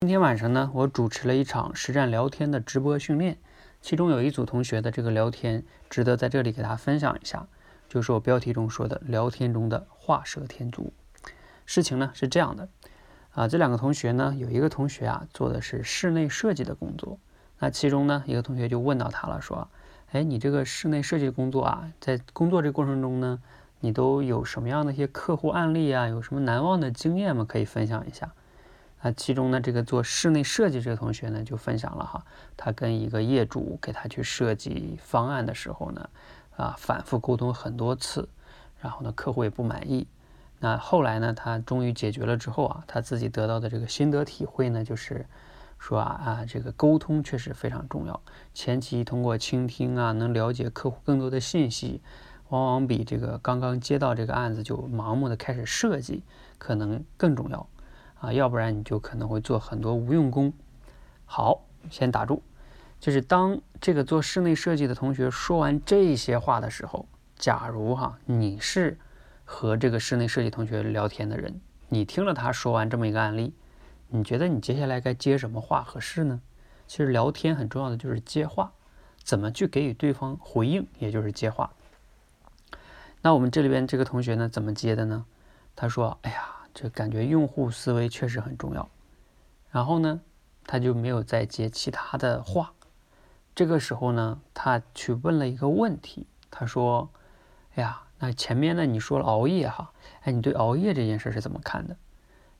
今天晚上呢，我主持了一场实战聊天的直播训练，其中有一组同学的这个聊天值得在这里给大家分享一下，就是我标题中说的聊天中的画蛇添足。事情呢是这样的，啊，这两个同学呢，有一个同学啊做的是室内设计的工作，那其中呢一个同学就问到他了，说，哎，你这个室内设计工作啊，在工作这过程中呢，你都有什么样的一些客户案例啊，有什么难忘的经验吗？可以分享一下。那其中呢，这个做室内设计这个同学呢，就分享了哈，他跟一个业主给他去设计方案的时候呢，啊，反复沟通很多次，然后呢，客户也不满意。那后来呢，他终于解决了之后啊，他自己得到的这个心得体会呢，就是说啊啊，这个沟通确实非常重要。前期通过倾听啊，能了解客户更多的信息，往往比这个刚刚接到这个案子就盲目的开始设计可能更重要。啊，要不然你就可能会做很多无用功。好，先打住。就是当这个做室内设计的同学说完这些话的时候，假如哈你是和这个室内设计同学聊天的人，你听了他说完这么一个案例，你觉得你接下来该接什么话合适呢？其实聊天很重要的就是接话，怎么去给予对方回应，也就是接话。那我们这里边这个同学呢，怎么接的呢？他说：“哎呀。”这感觉用户思维确实很重要，然后呢，他就没有再接其他的话。这个时候呢，他去问了一个问题，他说：“哎呀，那前面呢你说了熬夜哈，哎，你对熬夜这件事是怎么看的？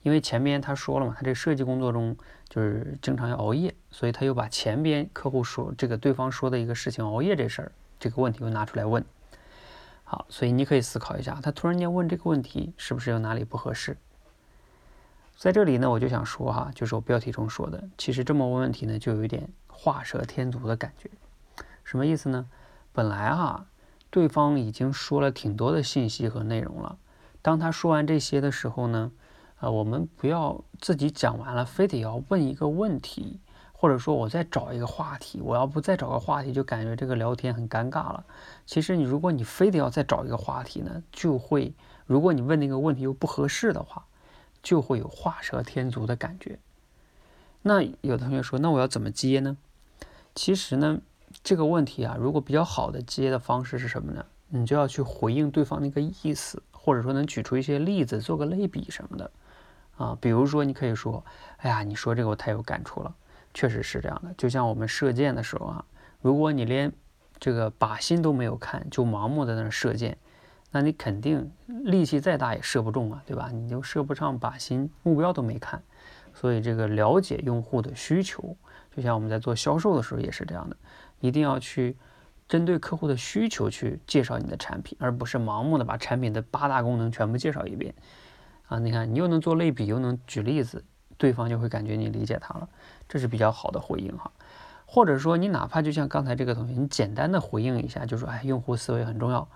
因为前面他说了嘛，他这设计工作中就是经常要熬夜，所以他又把前边客户说这个对方说的一个事情熬夜这事儿这个问题又拿出来问。好，所以你可以思考一下，他突然间问这个问题是不是有哪里不合适？”在这里呢，我就想说哈，就是我标题中说的，其实这么问问题呢，就有一点画蛇添足的感觉。什么意思呢？本来哈，对方已经说了挺多的信息和内容了。当他说完这些的时候呢，呃，我们不要自己讲完了，非得要问一个问题，或者说我再找一个话题。我要不再找个话题，就感觉这个聊天很尴尬了。其实你如果你非得要再找一个话题呢，就会，如果你问那个问题又不合适的话。就会有画蛇添足的感觉。那有同学说，那我要怎么接呢？其实呢，这个问题啊，如果比较好的接的方式是什么呢？你就要去回应对方那个意思，或者说能举出一些例子，做个类比什么的啊。比如说，你可以说，哎呀，你说这个我太有感触了，确实是这样的。就像我们射箭的时候啊，如果你连这个靶心都没有看，就盲目的在那射箭。那你肯定力气再大也射不中啊，对吧？你就射不上靶心，目标都没看。所以这个了解用户的需求，就像我们在做销售的时候也是这样的，一定要去针对客户的需求去介绍你的产品，而不是盲目的把产品的八大功能全部介绍一遍啊。你看，你又能做类比，又能举例子，对方就会感觉你理解他了，这是比较好的回应哈。或者说，你哪怕就像刚才这个同学，你简单的回应一下，就说哎，用户思维很重要。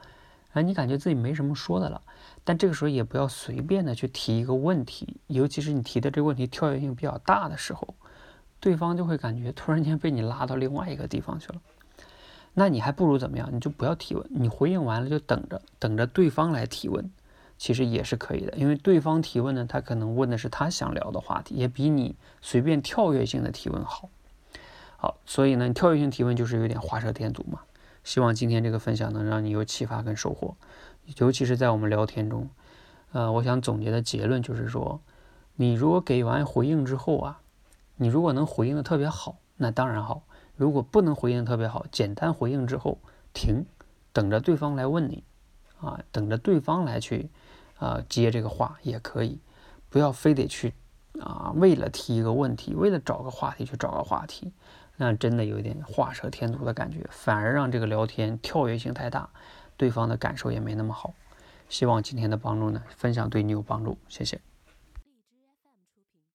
哎，你感觉自己没什么说的了，但这个时候也不要随便的去提一个问题，尤其是你提的这个问题跳跃性比较大的时候，对方就会感觉突然间被你拉到另外一个地方去了。那你还不如怎么样？你就不要提问，你回应完了就等着，等着对方来提问，其实也是可以的。因为对方提问呢，他可能问的是他想聊的话题，也比你随便跳跃性的提问好。好，所以呢，跳跃性提问就是有点画蛇添足嘛。希望今天这个分享能让你有启发跟收获，尤其是在我们聊天中，呃，我想总结的结论就是说，你如果给完回应之后啊，你如果能回应的特别好，那当然好；如果不能回应特别好，简单回应之后停，等着对方来问你，啊，等着对方来去啊接这个话也可以，不要非得去啊为了提一个问题，为了找个话题去找个话题。那真的有一点画蛇添足的感觉，反而让这个聊天跳跃性太大，对方的感受也没那么好。希望今天的帮助呢，分享对你有帮助，谢谢。